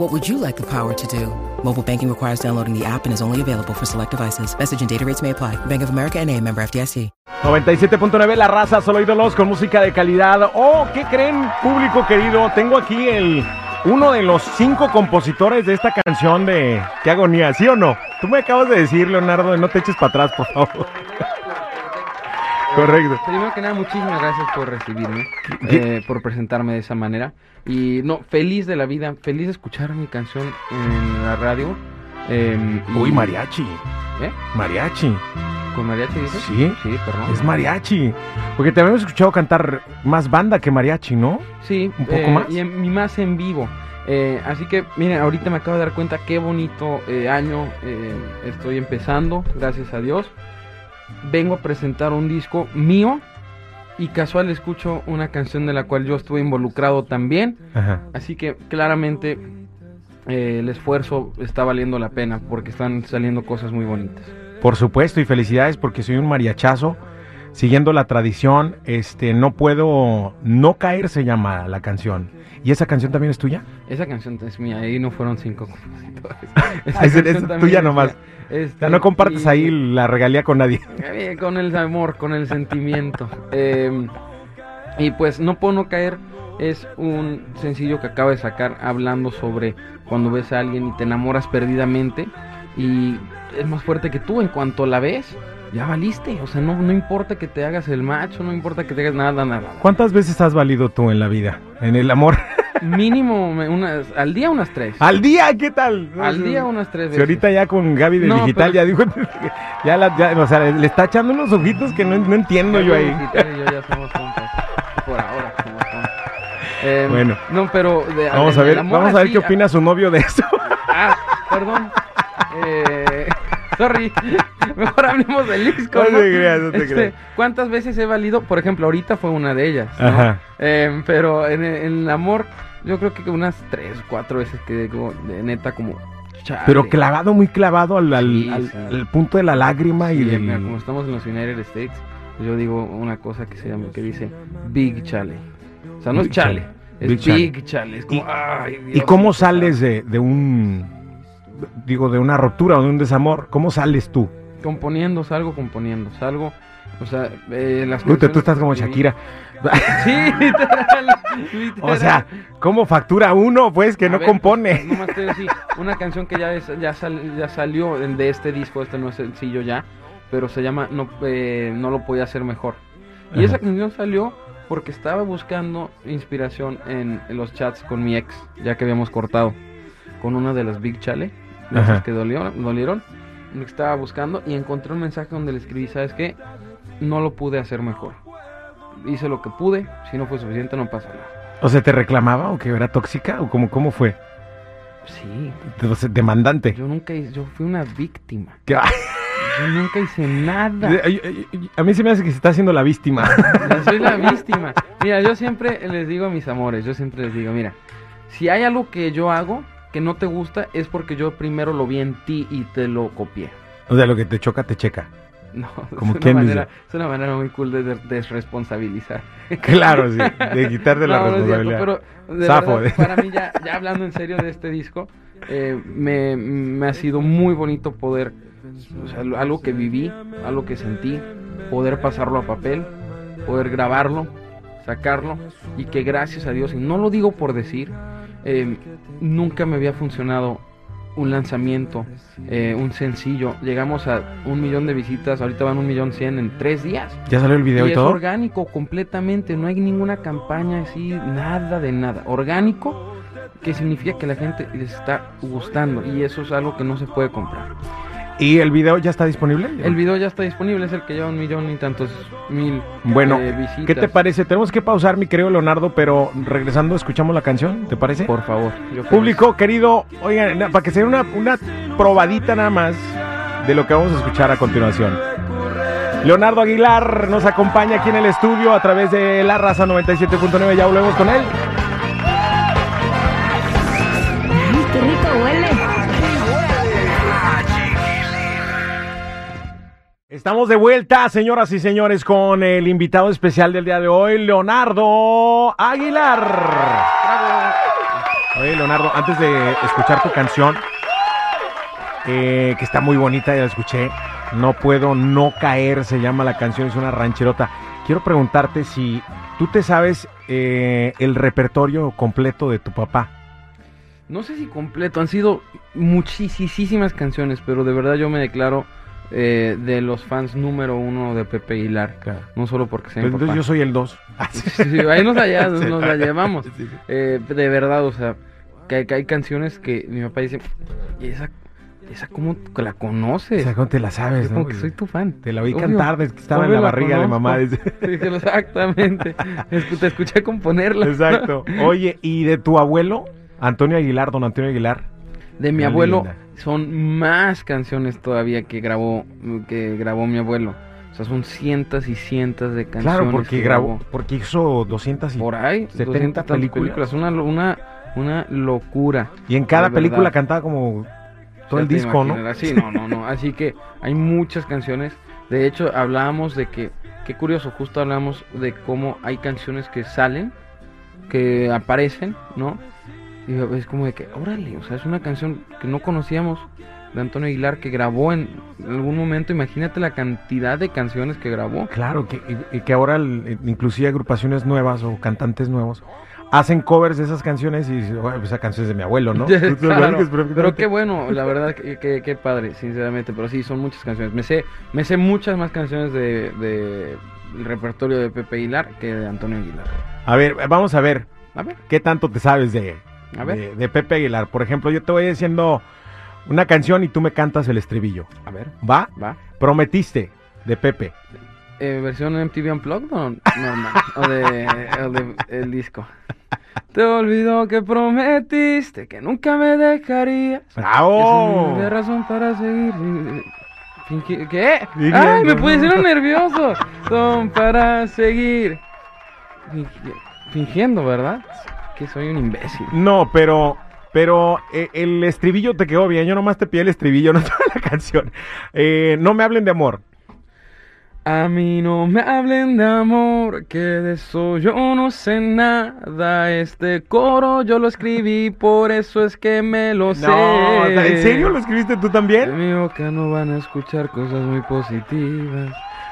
What would you like the power to do? Mobile banking requires downloading the app and is only available for select devices. Message and data rates may apply. Bank of America and a member FDIC. 97.9 La Raza, solo ídolos con música de calidad. Oh, ¿qué creen, público querido? Tengo aquí el uno de los cinco compositores de esta canción de Qué agonía, ¿sí o no? Tú me acabas de decir, Leonardo, no te eches para atrás, por favor. Correcto. Primero que nada, muchísimas gracias por recibirme, eh, por presentarme de esa manera. Y no, feliz de la vida, feliz de escuchar mi canción en la radio. eh, y- Uy, mariachi. ¿Eh? Mariachi. ¿Con mariachi dices? Sí. Sí, perdón. Es mariachi. Porque te habíamos escuchado cantar más banda que mariachi, ¿no? Sí, ¿Un poco eh, más? Y, en- y más en vivo. Eh, así que, miren, ahorita me acabo de dar cuenta qué bonito eh, año eh, estoy empezando, gracias a Dios. Vengo a presentar un disco mío y casual escucho una canción de la cual yo estuve involucrado también. Ajá. Así que claramente eh, el esfuerzo está valiendo la pena porque están saliendo cosas muy bonitas. Por supuesto, y felicidades porque soy un mariachazo. Siguiendo la tradición, este, no puedo no caer se llama la canción. ¿Y esa canción también es tuya? Esa canción es mía, ahí no fueron cinco compositores. Esa es- tuya nomás. Este, O sea, no compartes y- ahí la regalía con nadie. Eh, Con el amor, con el sentimiento. Eh, y pues No Puedo No Caer es un sencillo que acabo de sacar hablando sobre cuando ves a alguien y te enamoras perdidamente y es más fuerte que tú en cuanto la ves. Ya valiste, o sea, no, no importa que te hagas el macho, no importa que te hagas nada, nada. ¿Cuántas veces has valido tú en la vida? En el amor. Mínimo unas, al día unas tres. ¡Al día! ¿Qué tal? Al día unas tres veces. Si ahorita ya con Gaby de No, digital pero- ya dijo, ya, la, ya, o sea, le está echando unos ojitos que no, no entiendo yo ahí. Digital y yo ya somos. Por ahora somos. Eh, Bueno. No, pero... de- Vamos a ver, vamos a ver así, qué opina su novio de eso. Ah, perdón. Eh, sorry. Mejor hablemos del disco. No ¿no? te creas, no te Este, creas. ¿Cuántas veces he valido? Por ejemplo, ahorita fue una de ellas. ¿no? Ajá. Eh, pero en, en el amor, yo creo que unas tres, cuatro veces que digo, de neta, como. chale. Pero clavado, muy clavado al, al- Sí, al- sí. al punto de la lágrima y del... mira, como estamos en los United States, pues yo digo una cosa que se llama, que dice Big Chale. O sea, no es chale, chale. es Big chale. Big Chale. Es como, ay, ¿Y Dios, cómo qué pesado. sales de, de un... Digo, de una ruptura o de un desamor? ¿Cómo sales tú? Componiendo, salgo componiendo, salgo. O sea, eh, las Tú, estás como Shakira. Sí, literal, literal. O sea, ¿cómo factura uno, pues, que A no ver, compone? pues, nomás te digo así, una canción que ya, es- ya, sal- ya salió de de este disco, este no es sencillo ya, pero se llama No, eh, no lo podía hacer mejor. Y Ajá. esa canción salió porque estaba buscando inspiración en, en los chats con mi ex, ya que habíamos cortado con una de las Big Chale, de esas que dolieron. Lo que estaba buscando y encontré un mensaje donde le escribí, ¿sabes qué? No lo pude hacer mejor. Hice lo que pude, si no fue suficiente no pasa nada. ¿O sea, te reclamaba o que era tóxica? ¿O cómo, cómo fue? Sí, sea, demandante. yo nunca hice, yo fui una víctima. Que- Yo nunca hice nada. A mí se me hace que se está haciendo la víctima. Yo soy la víctima. Mira, yo siempre les digo a mis amores, yo siempre les digo, mira, si hay algo que yo hago que no te gusta es porque yo primero lo vi en ti y te lo copié. O sea, lo que te choca, te checa. No, Como es, una manera, dice. es una manera muy cool de des- desresponsabilizar. Claro, sí. De quitarte la No, no es cierto, responsabilidad. pero de Zafo, verdad, ¿eh? para mí ya, ya hablando en serio de este disco, eh, me, me ha sido muy bonito poder, o sea, algo que viví, algo que sentí, poder pasarlo a papel, poder grabarlo, sacarlo y que gracias a Dios, y no lo digo por decir, eh, nunca me había funcionado un lanzamiento, eh, un sencillo. Llegamos a un millón de visitas, ahorita van un millón cien en tres días. ¿Ya salió el video y, Y es todo? orgánico completamente, no hay ninguna campaña así, nada de nada. Orgánico, que significa que la gente les está gustando y eso es algo que no se puede comprar. ¿Y el video ya está disponible? El video ya está disponible, es el que lleva un millón y tantos mil Bueno, eh, visitas. ¿qué te parece? Tenemos que pausar, mi querido Leonardo, pero regresando escuchamos la canción, ¿te parece? Por favor. yo. Público querido, oigan, para que se den una, una probadita nada más de lo que vamos a escuchar a continuación. Leonardo Aguilar nos acompaña aquí en el estudio a través de La Raza 97.9. Ya volvemos con él. Estamos de vuelta, señoras y señores, con el invitado especial del día de hoy, Leonardo Aguilar. Oye, Leonardo, antes de escuchar tu canción, eh, que está muy bonita, ya la escuché, No puedo no caer, se llama la canción, es una rancherota. Quiero preguntarte si tú te sabes eh, el repertorio completo de tu papá. No sé si completo, han sido muchísimas canciones, pero de verdad yo me declaro eh, de los fans número uno de Pepe Aguilar. Claro. No solo porque sea mi Entonces papá. yo soy el 2. Sí, sí, ahí nos, allá, nos la llevamos. Eh, de verdad, o sea, que, hay- que hay canciones que mi papá dice, ¿y esa, esa cómo la conoces? O sea, ¿cómo te la Yo sabes? como no? que soy tu fan. Te la oí Obvio, cantar desde que estaba en la la barriga de mamá. Exactamente. Te escuché componerla. Exacto. Oye, ¿y de tu abuelo? Antonio Aguilar, don Antonio Aguilar. De mi Qué abuelo linda. son más canciones todavía que grabó que grabó mi abuelo. O sea, son cientos y cientos de canciones. Claro, porque que grabó, porque hizo 200 y, por ahí 70 200 tantas películas. Una, una, una locura. y en cada película verdad. cantaba como todo el disco, ¿no? imaginarás. Sí, no, no, no. Así que hay muchas canciones. De hecho, hablábamos de que, qué curioso, justo hablamos de cómo hay canciones que salen, que aparecen, ¿no? Y es como de que, órale, o sea, es una canción que no conocíamos de Antonio Aguilar que grabó en algún momento. Imagínate la cantidad de canciones que grabó. Claro, que, y- que ahora el- inclusive agrupaciones nuevas o cantantes nuevos hacen covers de esas canciones y dices, "Oye, pues esa canción es de mi abuelo, ¿no? Claro, pero qué bueno, la verdad, que- qué padre, sinceramente. Pero sí, son muchas canciones. Me sé, me sé muchas más canciones de, de el repertorio de Pepe Aguilar que de Antonio Aguilar. A ver, vamos a ver, A ver, ¿qué tanto te sabes de, A ver. de, de Pepe Aguilar? Por ejemplo, yo te voy diciendo una canción y tú me cantas el estribillo. a ver, ¿Va? va. Prometiste, de Pepe. Eh, ¿Versión MTV Unplugged o normal? o de, o de el disco. Te olvidó que prometiste que nunca me dejarías. ¡Bravo! De razón para seguir. ¿Qué? ¡Ay, me ¿no? pusieron nervioso! Son para seguir. Fingi- Fingiendo, ¿verdad? Que soy un imbécil. No, pero, pero eh, el estribillo te quedó bien. Yo nomás te pide el estribillo, no toda la canción. Eh, no me hablen de amor. A mí no me hablen de amor, que de eso yo no sé nada. Este coro yo lo escribí, por eso es que me lo sé. No, ¿en serio lo escribiste tú De también? mi boca no van a escuchar cosas muy positivas.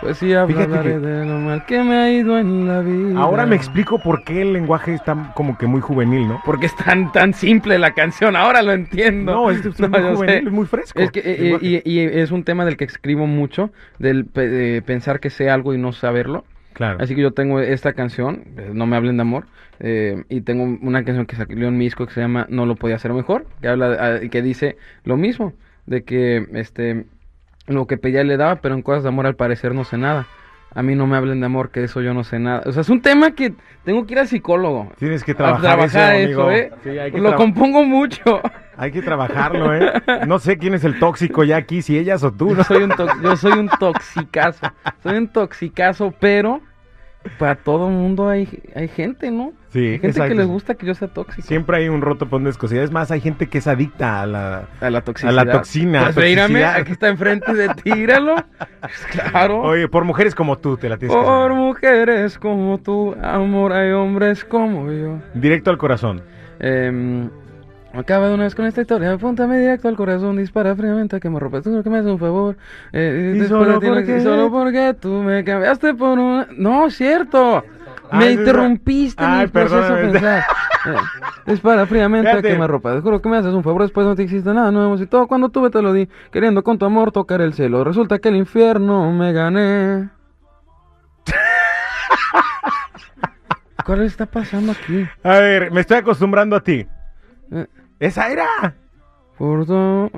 Pues sí, hablaré que- de lo mal que me ha ido en la vida. Ahora me explico por qué el lenguaje está como que muy juvenil, ¿no? Porque es tan, tan simple la canción, ahora lo entiendo. No, es, No, muy juvenil, es muy fresco. Es que, eh, y, y es un tema del que escribo mucho, del de pensar que sé algo y no saberlo. claro. Así que yo tengo esta canción, eh, No me hablen de amor, eh, y tengo una canción que salió en mi disco que se llama No lo podía hacer mejor, que habla, ah, que dice lo mismo, de que este lo que pedía le daba, pero en cosas de amor al parecer no sé nada. A mí no me hablen de amor, que eso yo no sé nada. O sea, es un tema que tengo que ir al psicólogo. Tienes que a trabajar, eso, amigo. ¿eh? Sí, hay, que Lo tra- compongo mucho. hay que trabajarlo, ¿eh? No sé quién es el tóxico ya aquí, si ellas o tú, ¿no? Yo soy un, yo soy un toxicazo. Soy un toxicazo, pero para todo mundo hay, hay gente, ¿no? Sí, Hay gente exacto. que les gusta que yo sea tóxico. Siempre hay un roto por descosidad. Es más, hay gente que es adicta a la... A la A toxicidad. la toxina, Pues aquí está enfrente de ti, míralo. Pues claro. Oye, por mujeres como tú te la tienes que Por mujeres como tú, amor, hay hombres como yo. Directo al corazón. Eh, acaba de una vez con esta historia, apúntame directo al corazón, dispara fríamente a quemarropa. Tú creo que me haces un favor. Eh, Y solo porque- y solo porque tú me cambiaste por una. No, cierto. Me Ay, interrumpiste ay, mi proceso de pensar. Dispara fríamente a Fíjate. quemarropa. Te juro que me haces un favor, después no te existe nada nuevo. Y todo cuando tuve te lo di, queriendo con tu amor tocar el cielo. Resulta que el infierno me gané. ¿Cuál está pasando aquí? A ver, me estoy acostumbrando a ti. Eh, ¡Esa era! Por tu...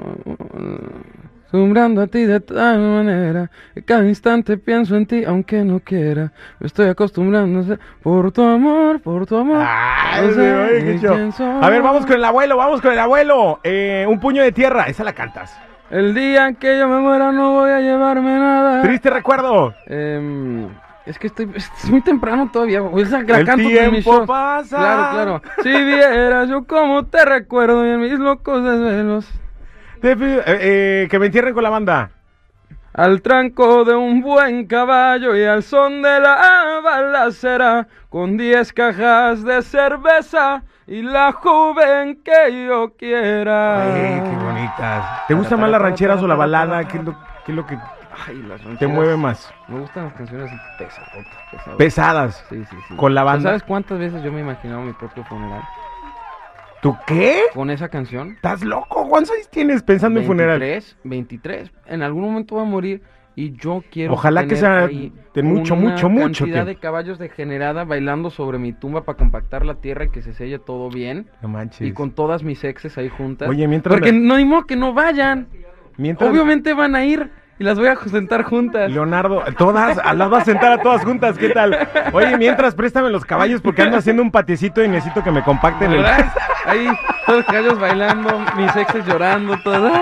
Asombrando a ti de tal manera que cada instante pienso en ti aunque no quiera. Me estoy acostumbrando a ser- por tu amor, por tu amor. Ay, No sé oye, qué. A ver, vamos con el abuelo, vamos con el abuelo. Eh, un puño de tierra, esa la cantas. El día en que yo me muera no voy a llevarme nada. Triste recuerdo. Em, es que estoy, es muy temprano todavía. güey. Esa la El canto tiempo shows. pasa. Claro, claro. Si vieras yo como te recuerdo y en mis locos desvelos. Te pido- eh, eh, que me entierren con la banda. Al tranco de un buen caballo y al son de la balacera, con diez cajas de cerveza y la joven que yo quiera. Ay, qué bonitas. ¿Te gusta más las rancheras o la balada? ¿Qué es lo, qué es lo que Ay, las te mueve más? Me gustan las canciones pesadotas, pesadotas. Pesadas. Sí, sí, sí. Con la banda. ¿Sabes cuántas veces yo me he imaginado mi propio funeral? ¿Tú qué? Con esa canción. ¿Estás loco? ¿Cuántos años tienes pensando en funeral? 23, 23. En algún momento va a morir y yo quiero. Ojalá que sea de mucho, mucho, mucho cantidad tiempo. de caballos degenerada bailando sobre mi tumba para compactar la tierra y que se selle todo bien. No manches. Y con todas mis exes ahí juntas. Oye, mientras Porque la- no hay modo que no vayan. Mientras- Obviamente van a ir y las voy a sentar juntas. Leonardo, todas, las vas a sentar a todas juntas, ¿qué tal? Oye, mientras préstame los caballos porque ando haciendo un patiecito y necesito que me compacten el... ¿Verdad? Ahí todos los caballos bailando, mis exes llorando, todas.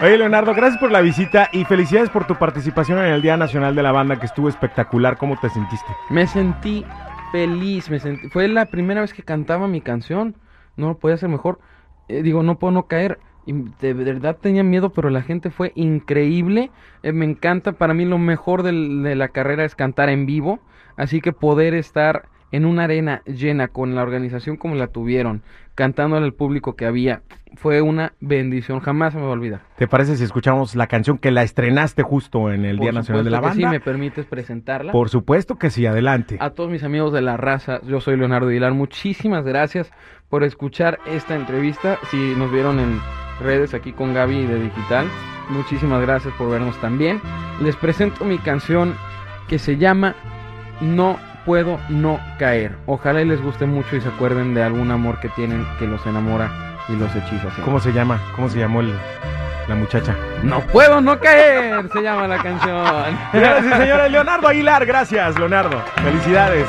Oye, Leonardo, gracias por la visita y felicidades por tu participación en el Día Nacional de la Banda, que estuvo espectacular. ¿Cómo te sentiste? Me sentí feliz, me sentí... Fue la primera vez que cantaba mi canción. No lo podía hacer mejor. Eh, digo, no puedo no caer. De verdad tenía miedo, pero la gente fue increíble. Eh, me encanta. Para mí lo mejor de la carrera es cantar en vivo. Así que poder estar en una arena llena con la organización como la tuvieron, cantando al público que había, fue una bendición. Jamás se me va a olvidar. ¿Te parece si escuchamos la canción que la estrenaste justo en el Por Día Nacional de la supuesto que Banda? Sí, me permites presentarla. Por supuesto que sí, adelante. A todos mis amigos de la raza, yo soy Leonardo Aguilar. Muchísimas gracias por escuchar esta entrevista. Si nos vieron en redes aquí con Gaby de Digital, muchísimas gracias por vernos también. Les presento mi canción que se llama No puedo no caer. Ojalá y les guste mucho y se acuerden de algún amor que tienen que los enamora y los hechiza. ¿Cómo se llama? ¿Cómo se llamó el- la muchacha? No puedo no caer, se llama la canción. Señoras y señores, Leonardo Aguilar, gracias, Leonardo. Felicidades.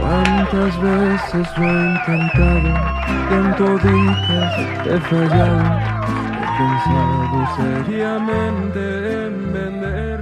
¿Cuántas veces lo he intentado y en toditas he fallado? He pensado seriamente en vender